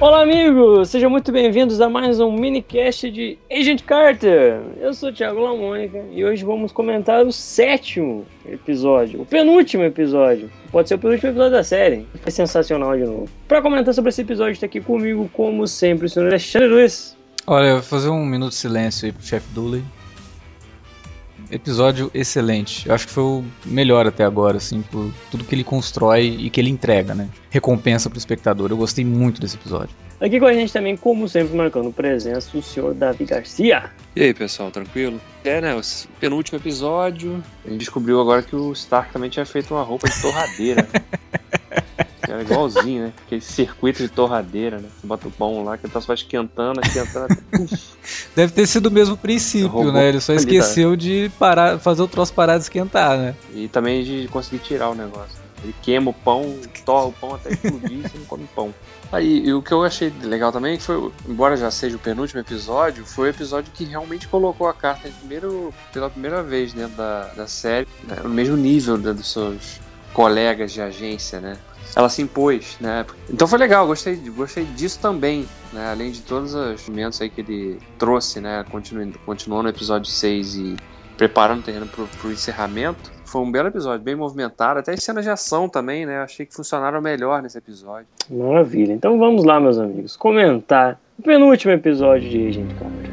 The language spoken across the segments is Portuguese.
Olá, amigos! Sejam muito bem-vindos a mais um minicast de Agent Carter. Eu sou o Thiago Lamônica e hoje vamos comentar o sétimo episódio, o penúltimo episódio. Pode ser o penúltimo episódio da série. É sensacional de novo. Para comentar sobre esse episódio, está aqui comigo, como sempre, o senhor Alexandre Luiz. Olha, eu vou fazer um minuto de silêncio aí pro chefe Dooley. Episódio excelente. Eu acho que foi o melhor até agora, assim, por tudo que ele constrói e que ele entrega, né? Recompensa pro espectador. Eu gostei muito desse episódio. Aqui com a gente também, como sempre, marcando presença, o senhor Davi Garcia. E aí, pessoal, tranquilo? É, né, o penúltimo episódio, a gente descobriu agora que o Stark também tinha feito uma roupa de torradeira. Era igualzinho, né? Aquele circuito de torradeira, né? Você bota o pão lá, que ele tá só esquentando, esquentando. Deve ter sido o mesmo princípio, né? Ele só esqueceu de parar, fazer o troço parar de esquentar, né? E também de conseguir tirar o negócio. Ele queima o pão, torra o pão até explodir e você não come pão. Aí, e o que eu achei legal também foi, embora já seja o penúltimo episódio, foi o episódio que realmente colocou a carta primeiro, pela primeira vez dentro da, da série, né, no mesmo nível né, dos seus colegas de agência, né? Ela se impôs, né? Então foi legal, gostei, gostei disso também, né? Além de todos os momentos aí que ele trouxe, né? Continuando, no episódio 6 e preparando o terreno pro, pro encerramento. Foi um belo episódio, bem movimentado, até as cenas de ação também, né? Achei que funcionaram melhor nesse episódio. Maravilha. Então vamos lá, meus amigos, comentar o penúltimo episódio de Agent Carter.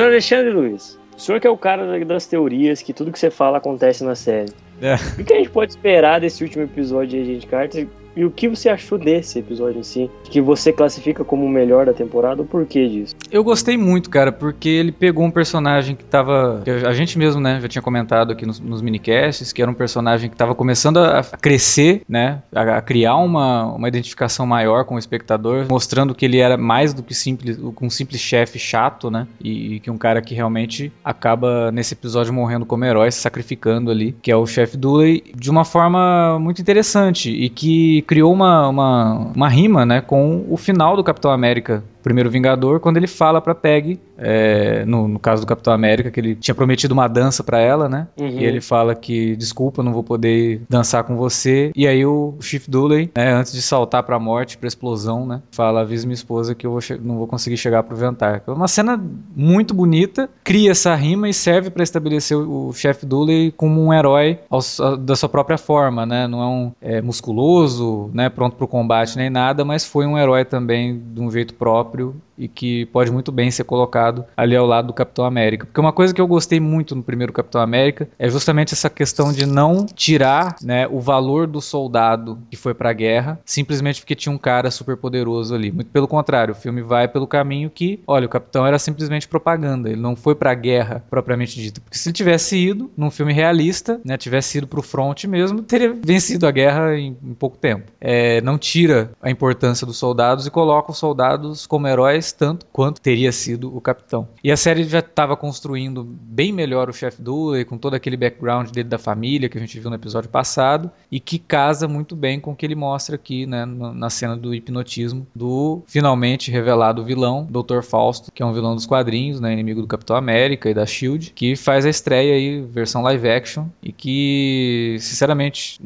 Senhor Alexandre Luiz, o senhor que é o cara das teorias, que tudo que você fala acontece na série. É. O que a gente pode esperar desse último episódio de Agent Carter e o que você achou desse episódio em si? Que você classifica como o melhor da temporada? O porquê disso? Eu gostei muito, cara, porque ele pegou um personagem que tava. Que a gente mesmo, né, já tinha comentado aqui nos, nos minicasts, que era um personagem que tava começando a, crescer, né? A, a, criar uma, uma identificação maior com o espectador, mostrando que ele era mais do que simples, um simples chefe chato, né? E, e, que um cara que realmente acaba nesse episódio morrendo como herói, se sacrificando ali, que é o chefe Dooley, de uma forma muito interessante e que criou uma, uma, uma rima né, com o final do Capitão América primeiro Vingador, quando ele fala pra Peg, é, no, no, caso do Capitão América, que ele tinha prometido uma dança para ela, né? Uhum. E ele fala que, desculpa, não vou poder dançar com você. E aí o Chief Dooley, né, antes de saltar pra morte, pra explosão, né? Fala, avisa minha esposa que eu vou não vou conseguir chegar pro Ventar. É uma cena muito bonita, cria essa rima e serve para estabelecer o, Chef Dooley como um herói ao, a, da sua própria forma, né? Não é um é, musculoso, né? Pronto pro combate nem nada, mas foi um herói também de um jeito próprio próprio e que pode muito bem ser colocado ali ao lado do Capitão América. Porque uma coisa que eu gostei muito no primeiro Capitão América é justamente essa questão de não tirar né, o valor do soldado que foi para a guerra simplesmente porque tinha um cara super poderoso ali. Muito pelo contrário, o filme vai pelo caminho que, olha, o Capitão era simplesmente propaganda, ele não foi para a guerra propriamente dita. Porque se ele tivesse ido num filme realista, né, tivesse ido para o front mesmo, teria vencido a guerra em, em pouco tempo. É, não tira a importância dos soldados e coloca os soldados como heróis tanto quanto teria sido o capitão. E a série já estava construindo bem melhor o chefe Dooley, com todo aquele background dele da família que a gente viu no episódio passado, e que casa muito bem com o que ele mostra aqui né, na cena do hipnotismo do finalmente revelado vilão, Dr. Fausto, que é um vilão dos quadrinhos, né, inimigo do Capitão América e da Shield, que faz a estreia aí, versão live action, e que, sinceramente,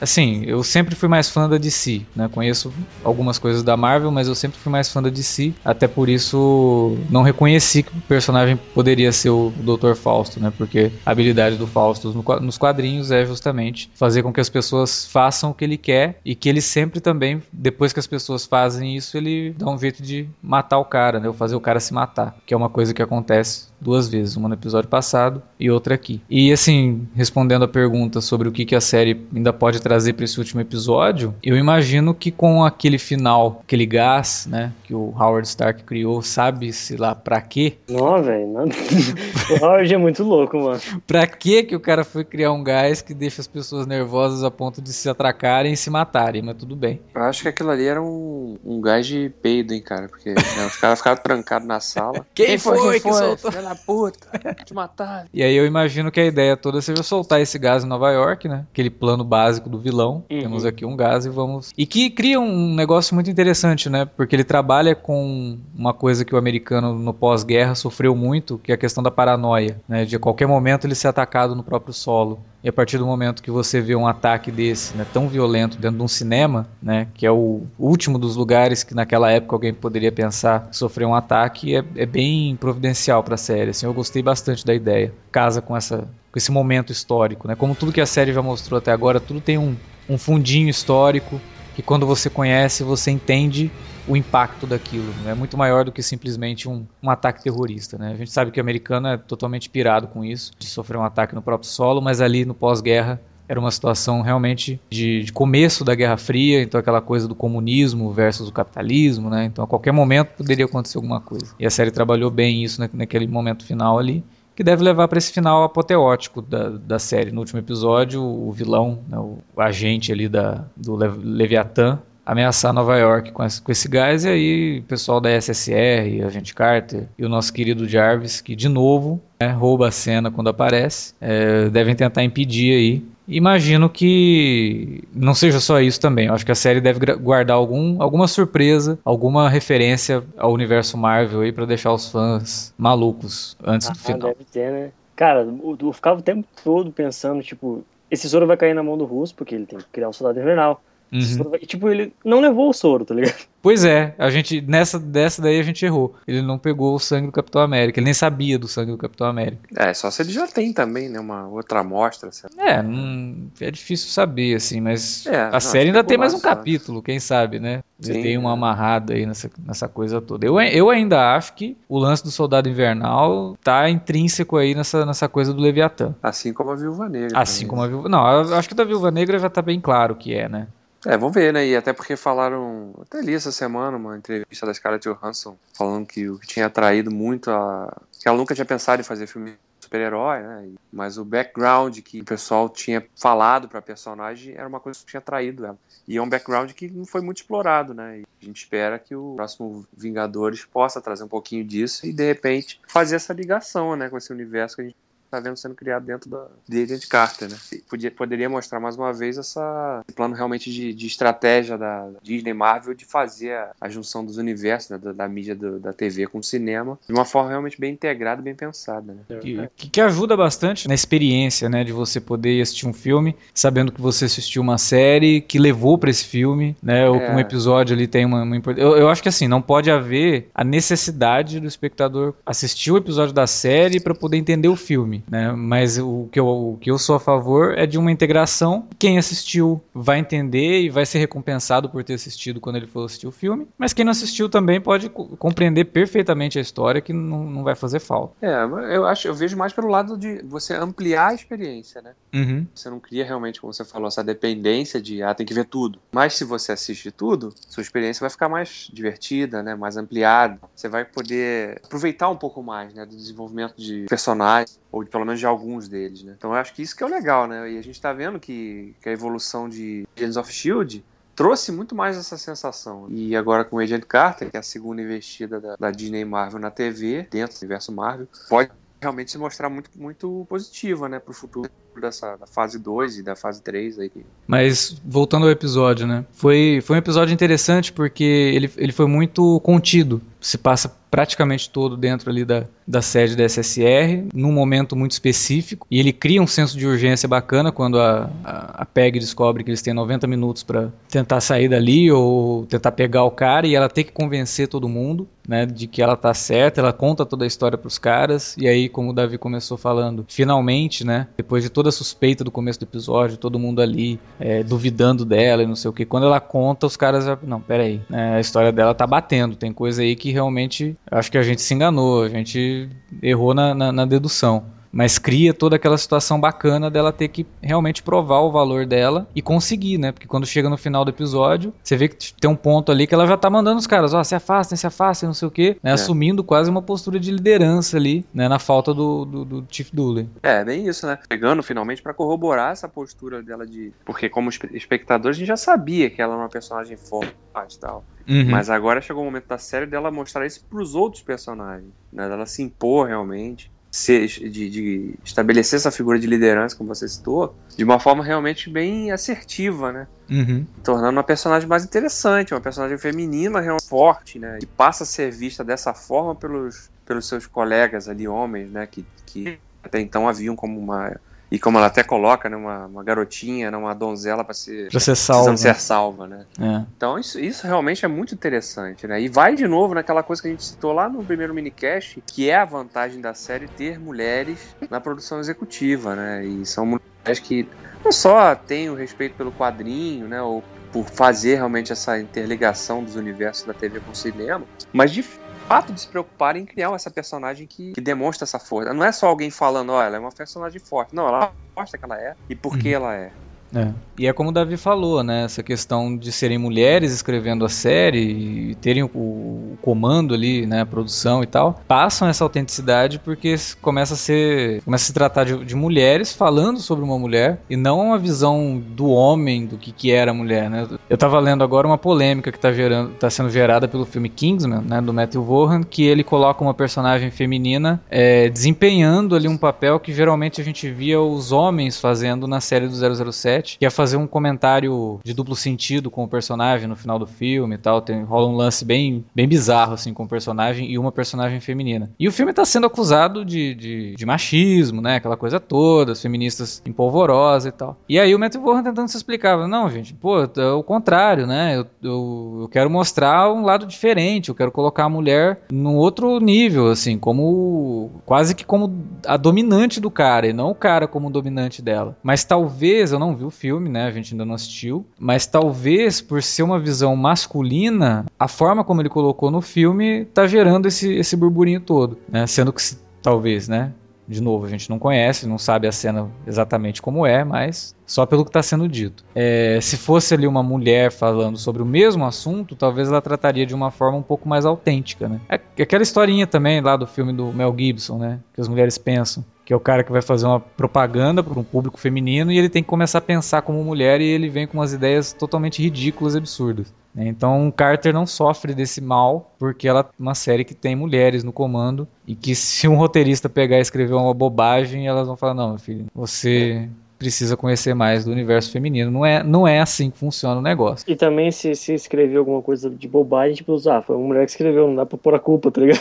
Assim, eu sempre fui mais fã da DC, né? Conheço algumas coisas da Marvel, mas eu sempre fui mais fã da DC. Até por isso não reconheci que o personagem poderia ser o Dr. Fausto, né? Porque a habilidade do Fausto nos quadrinhos é justamente fazer com que as pessoas façam o que ele quer e que ele sempre também, depois que as pessoas fazem isso, ele dá um jeito de matar o cara, né? Ou fazer o cara se matar, que é uma coisa que acontece duas vezes, uma no episódio passado e outra aqui. E assim, respondendo a pergunta sobre o que, que a série ainda pode trazer para esse último episódio, eu imagino que com aquele final, aquele gás, né, que o Howard Stark criou, sabe-se lá pra quê? Não, velho, o Howard é muito louco, mano. pra quê que o cara foi criar um gás que deixa as pessoas nervosas a ponto de se atracarem e se matarem, mas tudo bem. Eu acho que aquilo ali era um, um gás de peido, hein, cara, porque né, os caras ficaram trancados na sala. Quem, Quem foi, foi que soltou? Da puta, te matar. E aí eu imagino que a ideia toda seja soltar esse gás em Nova York, né? Aquele plano básico do vilão. Uhum. Temos aqui um gás e vamos. E que cria um negócio muito interessante, né? Porque ele trabalha com uma coisa que o americano no pós-guerra sofreu muito, que é a questão da paranoia, né? De a qualquer momento ele ser atacado no próprio solo. E a partir do momento que você vê um ataque desse, né, tão violento dentro de um cinema, né, que é o último dos lugares que naquela época alguém poderia pensar sofrer um ataque, é, é bem providencial para a série. Assim, eu gostei bastante da ideia. Casa com essa com esse momento histórico, né? Como tudo que a série já mostrou até agora, tudo tem um, um fundinho histórico que quando você conhece, você entende o impacto daquilo. É muito maior do que simplesmente um, um ataque terrorista. Né? A gente sabe que o americano é totalmente pirado com isso, de sofrer um ataque no próprio solo, mas ali no pós-guerra era uma situação realmente de, de, começo da Guerra Fria, então aquela coisa do comunismo versus o capitalismo, né? Então a qualquer momento poderia acontecer alguma coisa. E a série trabalhou bem isso naquele momento final ali, que deve levar para esse final apoteótico da, da série. No último episódio, o vilão, né, o agente ali da, do Leviatã, ameaçar Nova York com esse, com esse gás, e aí o pessoal da SSR, a gente Carter e o nosso querido Jarvis, que de novo né, rouba a cena quando aparece, é, devem tentar impedir aí. Imagino que não seja só isso também. Eu acho que a série deve guardar algum, alguma surpresa, alguma referência ao universo Marvel aí para deixar os fãs malucos antes ah, do final. Deve ter, né? Cara, eu ficava o tempo todo pensando, tipo, esse soro vai cair na mão do Russo, porque ele tem que criar um soldado invernal. Uhum. E, tipo, ele não levou o soro, tá ligado? Pois é, a gente nessa dessa daí a gente errou. Ele não pegou o sangue do Capitão América, ele nem sabia do sangue do Capitão América. É, só se ele já tem também, né, uma outra amostra. Assim. É, não, é difícil saber assim, mas é, a não, série ainda tem mais um capítulo, quem sabe, né? Ele tem uma amarrada aí nessa, nessa coisa toda. Eu, eu ainda acho que o lance do Soldado Invernal tá intrínseco aí nessa, nessa coisa do Leviatã. Assim como a Viúva Negra. Assim também. como a Viúva... Não, eu acho que da Viúva Negra já tá bem claro que é, né? É, vamos ver, né? E até porque falaram, até li essa semana uma entrevista da Scarlett Johansson falando que o que tinha atraído muito a. que ela nunca tinha pensado em fazer filme super-herói, né? Mas o background que o pessoal tinha falado pra personagem era uma coisa que tinha atraído ela. E é um background que não foi muito explorado, né? E a gente espera que o próximo Vingadores possa trazer um pouquinho disso e de repente fazer essa ligação, né, com esse universo que a gente tá vendo sendo criado dentro da, de Agent Carter, né? Podia, poderia mostrar mais uma vez essa, esse plano realmente de, de estratégia da Disney Marvel de fazer a, a junção dos universos, né, da, da, mídia do, da TV com o cinema, de uma forma realmente bem integrada, bem pensada, né? Que, que ajuda bastante na experiência, né, de você poder assistir um filme sabendo que você assistiu uma série que levou para esse filme, né, ou que um é. episódio ali tem uma, uma importância. Eu, eu acho que assim, não pode haver a necessidade do espectador assistir o episódio da série para poder entender o filme filme, né? Mas o que, eu, o que eu sou a favor é de uma integração. Quem assistiu vai entender e vai ser recompensado por ter assistido quando ele for assistir o filme. Mas quem não assistiu também pode compreender perfeitamente a história que não, não vai fazer falta. É, eu acho, eu vejo mais pelo lado de você ampliar a experiência, né? Uhum. Você não cria realmente, como você falou, essa dependência de ah, tem que ver tudo. Mas se você assiste tudo, sua experiência vai ficar mais divertida, né? Mais ampliada. Você vai poder aproveitar um pouco mais, né? Do desenvolvimento de personagens ou pelo menos de alguns deles, né? Então eu acho que isso que é o legal, né? E a gente tá vendo que, que a evolução de Agents of S.H.I.E.L.D. trouxe muito mais essa sensação. E agora com Agent Carter, que é a segunda investida da, da Disney Marvel na TV, dentro do universo Marvel, pode realmente se mostrar muito, muito positiva, né, pro futuro dessa da fase 2 e da fase 3 aí. Mas voltando ao episódio, né? Foi, foi um episódio interessante porque ele, ele foi muito contido. Se passa praticamente todo dentro ali da, da sede da SSR, num momento muito específico, e ele cria um senso de urgência bacana quando a, a, a PEG descobre que eles têm 90 minutos para tentar sair dali ou tentar pegar o cara e ela tem que convencer todo mundo, né, de que ela tá certa, ela conta toda a história para os caras, e aí, como o Davi começou falando, finalmente, né, depois de toda toda suspeita do começo do episódio, todo mundo ali é, duvidando dela e não sei o que. Quando ela conta, os caras já. Não, peraí. Né, a história dela tá batendo. Tem coisa aí que realmente acho que a gente se enganou, a gente errou na, na, na dedução. Mas cria toda aquela situação bacana dela ter que realmente provar o valor dela e conseguir, né? Porque quando chega no final do episódio, você vê que tem um ponto ali que ela já tá mandando os caras, ó, oh, se afastem, se afastem, não sei o quê, né? É. Assumindo quase uma postura de liderança ali, né? Na falta do, do, do Chief Dooley. É, bem isso, né? Pegando finalmente para corroborar essa postura dela de. Porque como espectador a gente já sabia que ela era uma personagem forte e tal. Uhum. Mas agora chegou o momento da série dela mostrar isso pros outros personagens, né? Dela se impor realmente. De, de, estabelecer essa figura de liderança, como você citou, de uma forma realmente bem assertiva, né? Uhum. Tornando uma personagem mais interessante, uma personagem feminina realmente forte, né? E passa a ser vista dessa forma pelos, pelos seus colegas ali, homens, né? Que, que até então haviam como uma e como ela até coloca, né, uma, uma garotinha, né, uma donzela para ser, pra ser salva. ser salva, né? É. Então isso, isso realmente é muito interessante, né? E vai de novo naquela coisa que a gente citou lá no primeiro minicast, que é a vantagem da série ter mulheres na produção executiva, né? E são mulheres que não só têm o respeito pelo quadrinho, né, ou por fazer realmente essa interligação dos universos da TV com o cinema, mas de fato de se preocupar em criar essa personagem que, que demonstra essa força. Não é só alguém falando, ó, ela é uma personagem forte. Não, ela mostra que ela é e por que uhum. ela é. É. E é como o Davi falou, né? Essa questão de serem mulheres escrevendo a série e terem o, o, comando ali, né? A produção e tal, passam essa autenticidade porque começa a ser. começa a se tratar de, de mulheres falando sobre uma mulher e não uma visão do homem do que, que era a mulher, né? Eu tava lendo agora uma polêmica que tá, gerando, tá sendo gerada pelo filme Kingsman, né? Do Matthew Vaughan, que ele coloca uma personagem feminina é, desempenhando ali um papel que geralmente a gente via os homens fazendo na série do 007 que ia fazer um comentário de duplo sentido com o personagem no final do filme e tal. Tem, rola um lance bem, bem bizarro, assim, com o personagem e uma personagem feminina. E o filme tá sendo acusado de, de, de machismo, né? Aquela coisa toda, as feministas empolvorosas e tal. E aí o Matthew Vaughan tentando se explicar. Não, gente, pô, é o contrário, né? Eu, eu, eu quero mostrar um lado diferente, eu quero colocar a mulher num outro nível, assim, como quase que como a dominante do cara e não o cara como dominante dela. Mas talvez, eu não vi o filme, né? A gente ainda não assistiu. Mas talvez por ser uma visão masculina, a forma como ele colocou no filme tá gerando esse, esse burburinho todo, né? Sendo que talvez, né? De novo, a gente não conhece, não sabe a cena exatamente como é, mas só pelo que está sendo dito. É, se fosse ali uma mulher falando sobre o mesmo assunto, talvez ela trataria de uma forma um pouco mais autêntica, né? É aquela historinha também lá do filme do Mel Gibson, né? Que as mulheres pensam que é o cara que vai fazer uma propaganda para um público feminino e ele tem que começar a pensar como mulher e ele vem com umas ideias totalmente ridículas e absurdas. Né? Então Carter não sofre desse mal porque ela é uma série que tem mulheres no comando e que se um roteirista pegar e escrever uma bobagem, elas vão falar não, meu filho, você precisa conhecer mais do universo feminino. Não é, não é assim que funciona o negócio. E também se, se escrever alguma coisa de bobagem, tipo, ah, foi uma mulher que escreveu, não dá pra pôr a culpa, tá ligado?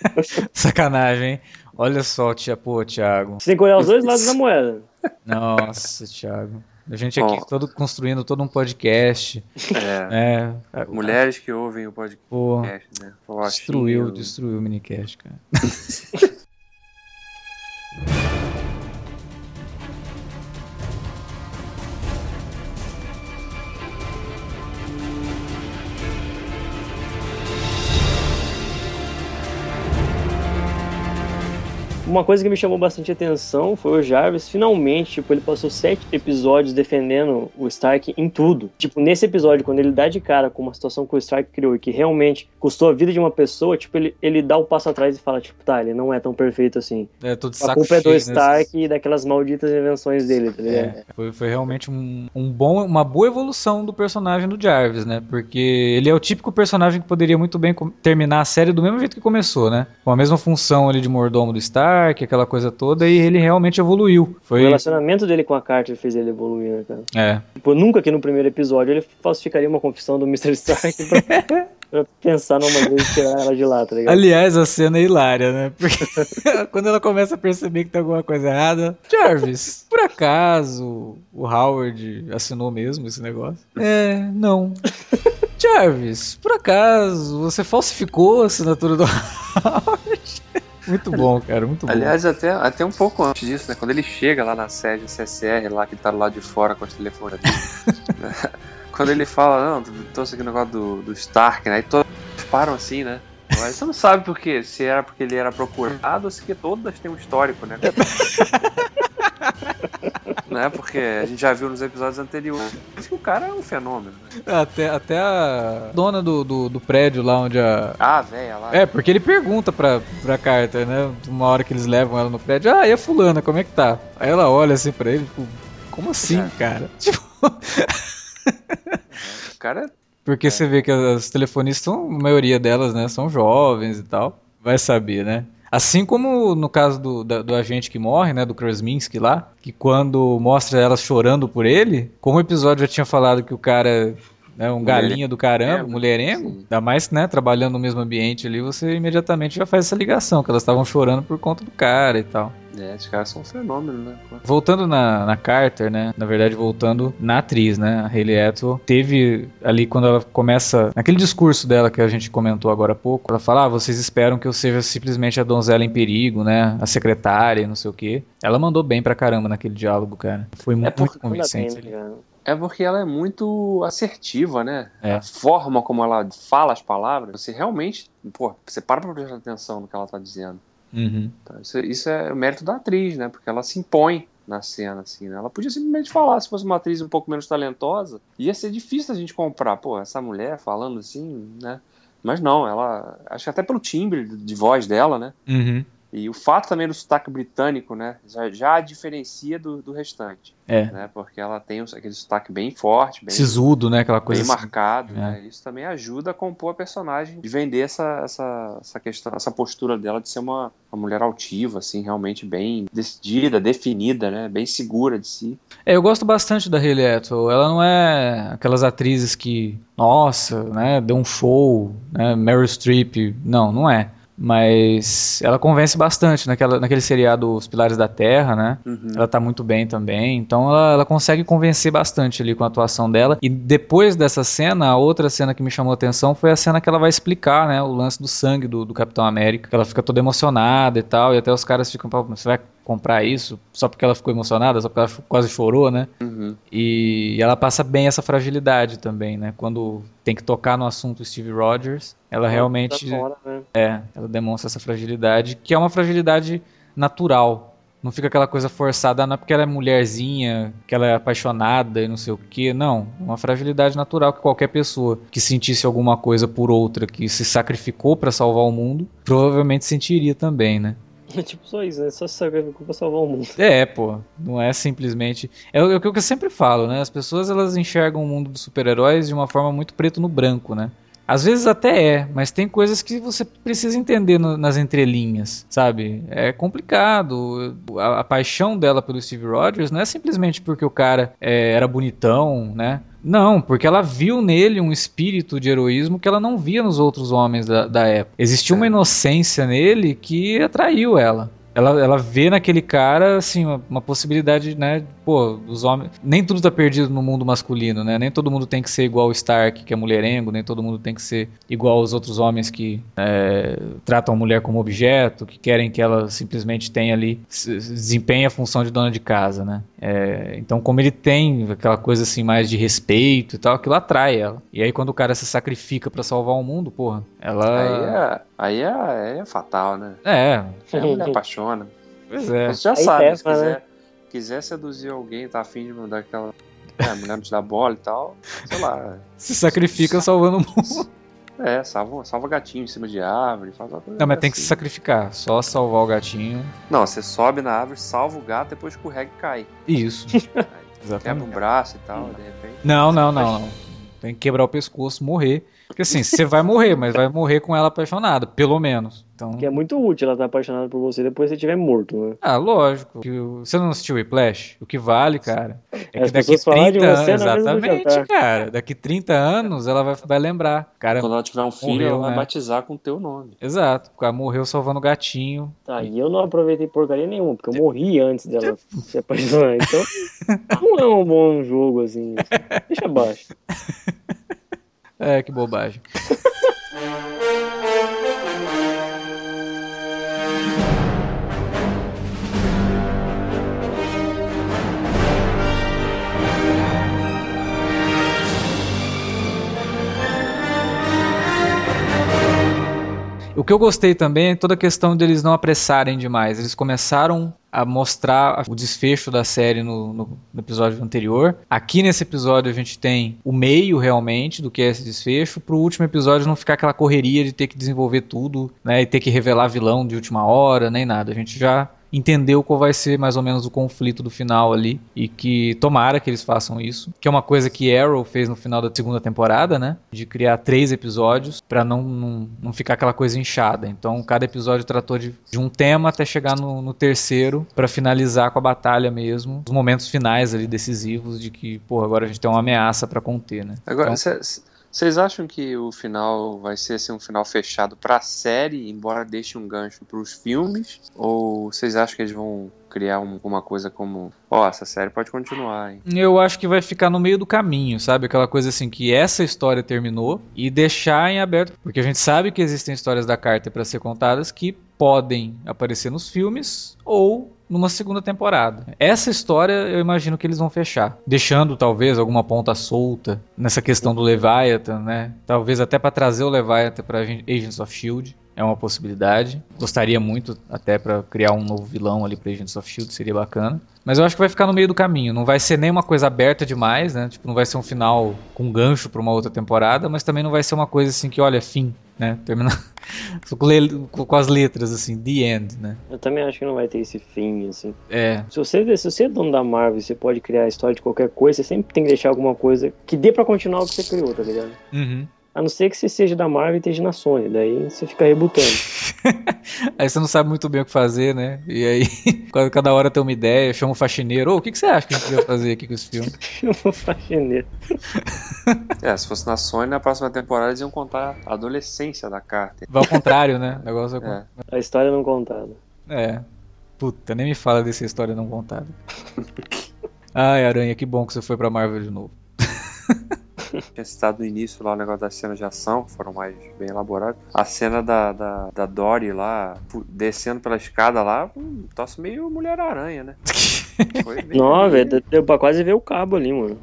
Sacanagem, hein? Olha só, tia, pô, Thiago. Você tem que olhar os dois lados da moeda. Nossa, Thiago. A gente aqui todo construindo todo um podcast. É. é. Mulheres que ouvem o podcast, pô, né? destruiu, destruiu o minicast, cara. Uma coisa que me chamou bastante atenção foi o Jarvis, finalmente, tipo, ele passou sete episódios defendendo o Stark em tudo. Tipo, nesse episódio, quando ele dá de cara com uma situação que o Stark criou e que realmente custou a vida de uma pessoa, tipo, ele, ele dá o um passo atrás e fala, tipo, tá, ele não é tão perfeito assim. É, tudo A culpa é do Stark e daquelas malditas invenções dele, tá ligado? É, foi, foi realmente um, um bom, uma boa evolução do personagem do Jarvis, né? Porque ele é o típico personagem que poderia muito bem terminar a série do mesmo jeito que começou, né? Com a mesma função ali de mordomo do Stark, Stark, aquela coisa toda, e ele realmente evoluiu. Foi... O relacionamento dele com a Carter fez ele evoluir, né, cara? É. Tipo, nunca que no primeiro episódio ele falsificaria uma confissão do Mr. Stark pra, pra pensar numa vez e tirar ela de lá, tá ligado? Aliás, a cena é hilária, né? Porque quando ela começa a perceber que tem alguma coisa errada, Jarvis, por acaso o Howard assinou mesmo esse negócio? É, não. Jarvis, por acaso você falsificou a assinatura do Howard? Muito bom, cara, muito bom. Aliás, até, até um pouco antes disso, né? Quando ele chega lá na sede CSR, lá que tá do lado de fora com os telefones Quando ele fala, não, trouxe aqui o negócio do, do Stark, né? E todos param assim, né? Mas você não sabe por quê. Se era porque ele era procurado ou se que todas têm um histórico, né? né? Porque a gente já viu nos episódios anteriores que o cara é um fenômeno. Né? Até, até a dona do, do, do prédio lá onde a. Ah, velha lá. É, porque ele pergunta pra, pra Carter, né? Uma hora que eles levam ela no prédio, ah, e a fulana, como é que tá? Aí ela olha assim pra ele, tipo, como assim, é. cara? Tipo. o cara é porque é. você vê que as telefonistas, a maioria delas, né, são jovens e tal. Vai saber, né? Assim como no caso do, do, agente que morre, né, do Krasminski lá, que quando mostra elas chorando por ele, como o episódio já tinha falado que o cara é um galinha do caramba, é, mulherengo, sim. ainda mais, né, trabalhando no mesmo ambiente ali, você imediatamente já faz essa ligação, que elas estavam chorando por conta do cara e tal. É, esses caras são um fenômeno, né? Voltando na, na Carter, né? Na verdade, voltando na atriz, né? A Hayley Atwell teve ali quando ela começa naquele discurso dela que a gente comentou agora há pouco, ela fala: ah, vocês esperam que eu seja simplesmente a donzela em perigo, né? A secretária, não sei o quê. Ela mandou bem pra caramba naquele diálogo, cara. Foi é muito, muito convincente. É porque ela é muito assertiva, né? É. A forma como ela fala as palavras, você realmente, pô, você para pra prestar atenção no que ela tá dizendo. Uhum. Então, isso, isso, é o mérito da atriz, né? Porque ela se impõe na cena, assim, né? Ela podia simplesmente falar, se fosse uma atriz um pouco menos talentosa, ia ser difícil a gente comprar, pô, essa mulher falando assim, né? Mas não, ela. Acho que até pelo timbre de voz dela, né? Uhum. E o fato também do sotaque britânico, né, já, já a diferencia do, do restante. É. Né, porque ela tem aquele sotaque bem forte, bem sisudo, né, aquela coisa bem assim. marcado. É. Né, isso também ajuda a compor a personagem, de vender essa, essa, essa questão, essa postura dela de ser uma, uma mulher altiva, assim, realmente bem decidida, definida, né, bem segura de si. É, eu gosto bastante da Hayley Atwell. Ela não é aquelas atrizes que, nossa, né, deu um show, né, Meryl Streep. Não, não é. Mas ela convence bastante naquela, naquele seriado Os Pilares da Terra, né? Uhum. Ela tá muito bem também. Então ela, ela, consegue convencer bastante ali com a atuação dela. E depois dessa cena, a outra cena que me chamou a atenção foi a cena que ela vai explicar, né? O lance do sangue do, do Capitão América. Ela fica toda emocionada e tal. E até os caras ficam, você vai comprar isso só porque ela ficou emocionada, só porque ela quase chorou, né? Uhum. E ela passa bem essa fragilidade também, né? Quando tem que tocar no assunto Steve Rogers, ela realmente fora, né? é, ela demonstra essa fragilidade, que é uma fragilidade natural. Não fica aquela coisa forçada, não é porque ela é mulherzinha, que ela é apaixonada e não sei o que. Não, uma fragilidade natural que qualquer pessoa que sentisse alguma coisa por outra, que se sacrificou para salvar o mundo, provavelmente sentiria também, né? É tipo só isso, né? Só se sacrificou pra salvar o mundo. É, pô. Não é simplesmente. É o, é o que eu sempre falo, né? As pessoas elas enxergam o mundo dos super-heróis de uma forma muito preto no branco, né? Às vezes até é, mas tem coisas que você precisa entender no, nas entrelinhas, sabe? É complicado. A, a, paixão dela pelo Steve Rogers não é simplesmente porque o cara é, era bonitão, né? Não, porque ela viu nele um espírito de heroísmo que ela não via nos outros homens da, da época. Existia uma é. inocência nele que atraiu ela ela, ela vê naquele cara, assim, uma, uma, possibilidade, né? Pô, os homens. Nem tudo tá perdido no mundo masculino, né? Nem todo mundo tem que ser igual o Stark, que é mulherengo, nem todo mundo tem que ser igual os outros homens que é, tratam a mulher como objeto, que querem que ela simplesmente tenha ali, desempenhe a função de dona de casa, né? É, então, como ele tem aquela coisa assim mais de respeito e tal, aquilo atrai ela. E aí, quando o cara se sacrifica para salvar o mundo, porra, ela. Aí é, aí é, é fatal, né? É. A mulher apaixona. Pois é. Você já aí sabe, se quiser, né? quiser seduzir alguém, tá afim de mandar aquela. É, a mulher não te dá bola e tal, sei lá. Se sacrifica salvando o mundo. É, salva, salva gatinho em cima de árvore, faz uma coisa Não, mas assim. tem que se sacrificar, só salvar o gatinho. Não, você sobe na árvore, salva o gato, depois escorrega e cai. Isso. Exatamente. Quebra um braço e tal, de repente. Não, não, não, não. Tem que quebrar o pescoço, morrer. Porque assim, você vai morrer, mas vai morrer com ela apaixonada, pelo menos. Então... Que é muito útil ela estar tá apaixonada por você depois que você estiver morto, né? Ah, lógico. Você não assistiu o Whiplash? O que vale, cara, é que daqui 30 anos. Exatamente, cara. Daqui 30 anos ela vai, vai lembrar. Cara, Quando ela tiver um filho, morreu, ela vai né? batizar com o teu nome. Exato. O cara morreu salvando o gatinho. Tá, e eu não aproveitei porcaria nenhuma, porque eu morri antes dela se apaixonar. Então, não é um bom jogo assim. Deixa abaixo. É, que bobagem. que eu gostei também é toda a questão deles não apressarem demais. Eles começaram a mostrar o desfecho da série no, no, no, episódio anterior. Aqui nesse episódio a gente tem o meio realmente do que é esse desfecho, pro último episódio não ficar aquela correria de ter que desenvolver tudo, né, e ter que revelar vilão de última hora, nem nada. A gente já entendeu qual vai ser mais ou menos o conflito do final ali e que tomara que eles façam isso, que é uma coisa que Arrow fez no final da segunda temporada, né? De criar três episódios para não, não, não ficar aquela coisa inchada. Então cada episódio tratou de, de um tema até chegar no, no terceiro para finalizar com a batalha mesmo, os momentos finais ali decisivos de que, pô, agora a gente tem uma ameaça para conter, né? Agora, então, vocês acham que o final vai ser assim, um final fechado para a série, embora deixe um gancho para os filmes? Ou vocês acham que eles vão criar um, uma coisa como, ó, oh, essa série pode continuar, hein? Eu acho que vai ficar no meio do caminho, sabe? Aquela coisa assim que essa história terminou e deixar em aberto, porque a gente sabe que existem histórias da carta para ser contadas que podem aparecer nos filmes ou numa segunda temporada. Essa história eu imagino que eles vão fechar, deixando talvez alguma ponta solta nessa questão do Leviathan, né? Talvez até para trazer o Leviathan para Agents of Shield. É uma possibilidade. Gostaria muito até para criar um novo vilão ali para Agents of Shield, seria bacana. Mas eu acho que vai ficar no meio do caminho. Não vai ser nem uma coisa aberta demais, né? Tipo, não vai ser um final com gancho para uma outra temporada, mas também não vai ser uma coisa assim que, olha, fim, né? Terminar com as letras, assim, the end, né? Eu também acho que não vai ter esse fim, assim. É. Se você, se você é dono da Marvel, você pode criar a história de qualquer coisa, você sempre tem que deixar alguma coisa que dê para continuar o que você criou, tá ligado? Uhum. A não ser que você seja da Marvel e esteja na Sony, daí você fica rebutando. aí você não sabe muito bem o que fazer, né? E aí, cada hora tem uma ideia, chama o faxineiro. Ô, oh, o que, que você acha que a gente devia fazer aqui com esse filme? chama o faxineiro. é, se fosse na Sony, na próxima temporada eles iam contar a adolescência da Carter. Vai ao contrário, né? O negócio é. é. A história não contada. É. Puta, nem me fala dessa história não contada. Ai, Aranha, que bom que você foi pra Marvel de novo. Tinha citado no início lá o negócio das cenas de ação, que foram mais bem elaboradas. A cena da, da, da Dory lá, descendo pela escada lá, um troço meio Mulher-Aranha, né? Não, velho, deu pra quase ver o cabo ali, mano.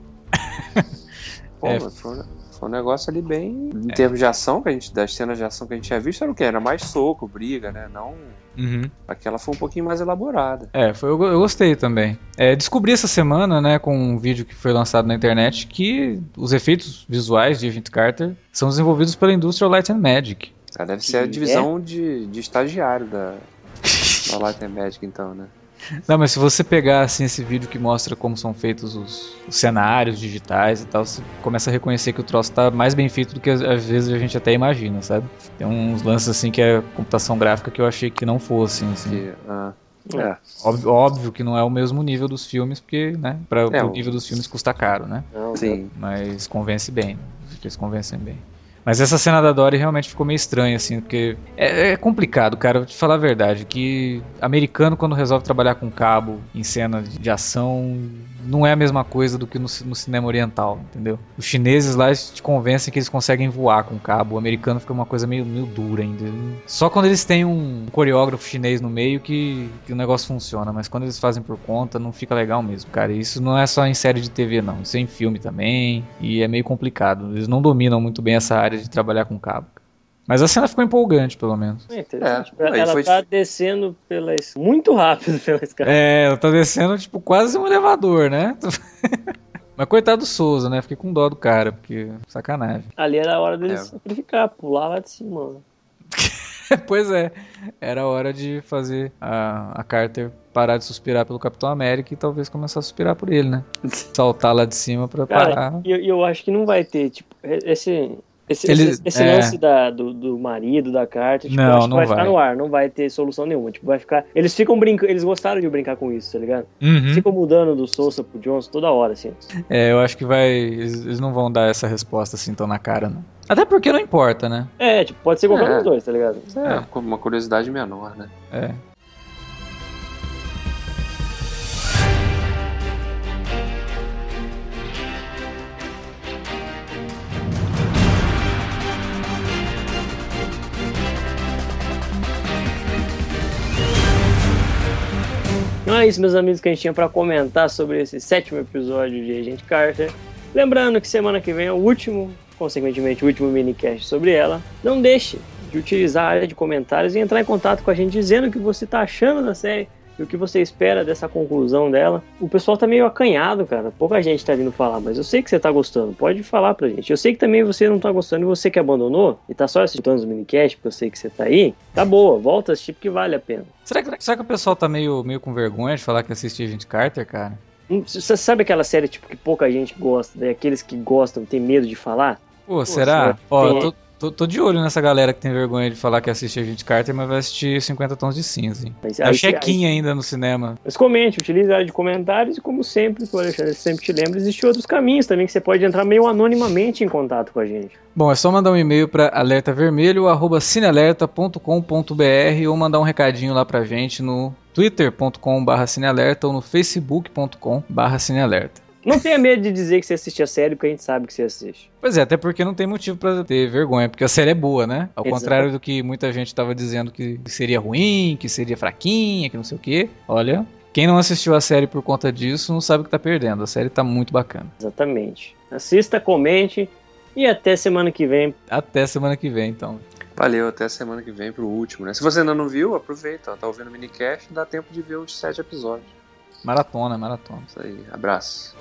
Pô, é. foi, foi um negócio ali bem. Em é. termos de ação, que a gente, das cenas de ação que a gente tinha visto, era o que? Era mais soco, briga, né? Não. Uhum. Aquela foi um pouquinho mais elaborada. É, foi, eu, eu gostei também. É, descobri essa semana, né, com um vídeo que foi lançado na internet, que os efeitos visuais de Agent Carter são desenvolvidos pela Industrial Light and Magic. Ah, deve ser a divisão é? de, de estagiário da, da Light and Magic, então, né? Não, mas se você pegar assim esse vídeo que mostra como são feitos os, os, cenários digitais e tal, você começa a reconhecer que o troço tá mais bem feito do que às vezes a gente até imagina, sabe? Tem uns lances assim que é computação gráfica que eu achei que não fossem, assim. Que, ah, é. Óbvio, óbvio, que não é o mesmo nível dos filmes, porque, né, para é, o nível dos filmes custa caro, né? Sim. Mas convence bem, né? eles convencem bem. Mas essa cena da Dory realmente ficou meio estranha, assim, porque é, é, complicado, cara, vou te falar a verdade, que americano quando resolve trabalhar com cabo em cena de ação não é a mesma coisa do que no, no, cinema oriental, entendeu? Os chineses lá te convencem que eles conseguem voar com cabo, o americano fica uma coisa meio, meio dura ainda. Só quando eles têm um coreógrafo chinês no meio que, que o negócio funciona, mas quando eles fazem por conta não fica legal mesmo, cara. E isso não é só em série de TV, não, isso é em filme também, e é meio complicado. Eles não dominam muito bem essa área de trabalhar com cabo. Mas a cena ficou empolgante, pelo menos. É interessante. É, ela foi... tá descendo pela muito rápido pela escada. É, ela tá descendo, tipo, quase um elevador, né? Mas coitado do Souza, né? Fiquei com dó do cara, porque sacanagem. Ali era a hora dele é. sacrificar, pular lá de cima. pois é, era a hora de fazer a, a Carter parar de suspirar pelo Capitão América e talvez começar a suspirar por ele, né? Saltar lá de cima pra cara, parar. E eu, eu acho que não vai ter, tipo, esse, esse, esse, esse é. lance da, do, do, marido, da carta, tipo, não, não vai, vai, ficar no ar, não vai ter solução nenhuma. Tipo, vai ficar. Eles ficam brincando, eles gostaram de brincar com isso, tá ligado? Uhum. Ficam mudando do Sousa pro Johnson toda hora, assim. É, eu acho que vai. Eles, eles, não vão dar essa resposta assim tão na cara, não. Até porque não importa, né? É, tipo, pode ser qualquer um dos dois, tá ligado? É, é, uma curiosidade menor, né? É. é isso, meus amigos, que a gente tinha para comentar sobre esse sétimo episódio de Agente Carter. Lembrando que semana que vem é o último, consequentemente, o último minicast sobre ela. Não deixe de utilizar a área de comentários e entrar em contato com a gente dizendo o que você tá achando da série e o que você espera dessa conclusão dela. O pessoal tá meio acanhado, cara. Pouca gente tá vindo falar, mas eu sei que você tá gostando. Pode falar pra gente. Eu sei que também você não tá gostando e você que abandonou e tá só assistindo os minicast, porque eu sei que você tá aí. Tá boa, volta a assistir porque vale a pena. Será que, será que o pessoal tá meio, meio com vergonha de falar que assiste Agent Carter, cara? Hum, Você sabe aquela série tipo que pouca gente gosta, né? aqueles que gostam tem medo de falar? Pô, será? será? Ó, eu tô, tô, tô de olho nessa galera que tem vergonha de falar que assiste Agent Carter, mas vai assistir 50 Tons de Cinza. hein? Mas É o check-in ainda no cinema. Mas comente, utilize a área de comentários e como sempre, o Alexandre sempre te lembra, existem outros caminhos também que você pode entrar meio anonimamente em contato com a gente. Bom, é só mandar um e-mail para alertavermelho@cinealerta.com.br ou mandar um recadinho lá pra gente no twitter.com/cinealerta ou no facebook.com/cinealerta. Não tenha medo de dizer que você assiste a série, porque a gente sabe que você assiste. Pois é, até porque não tem motivo pra ter vergonha, porque a série é boa, né? Ao Exato. contrário do que muita gente tava dizendo que seria ruim, que seria fraquinha, que não sei o quê. Olha, quem não assistiu a série por conta disso não sabe o que tá perdendo. A série tá muito bacana. Exatamente. Assista, comente e até semana que vem. Até semana que vem, então. Valeu, até semana que vem pro último, né? Se você ainda não viu, aproveita, ó, tá ouvindo o minicast, dá tempo de ver os sete episódios. Maratona, maratona. Isso aí, abraço.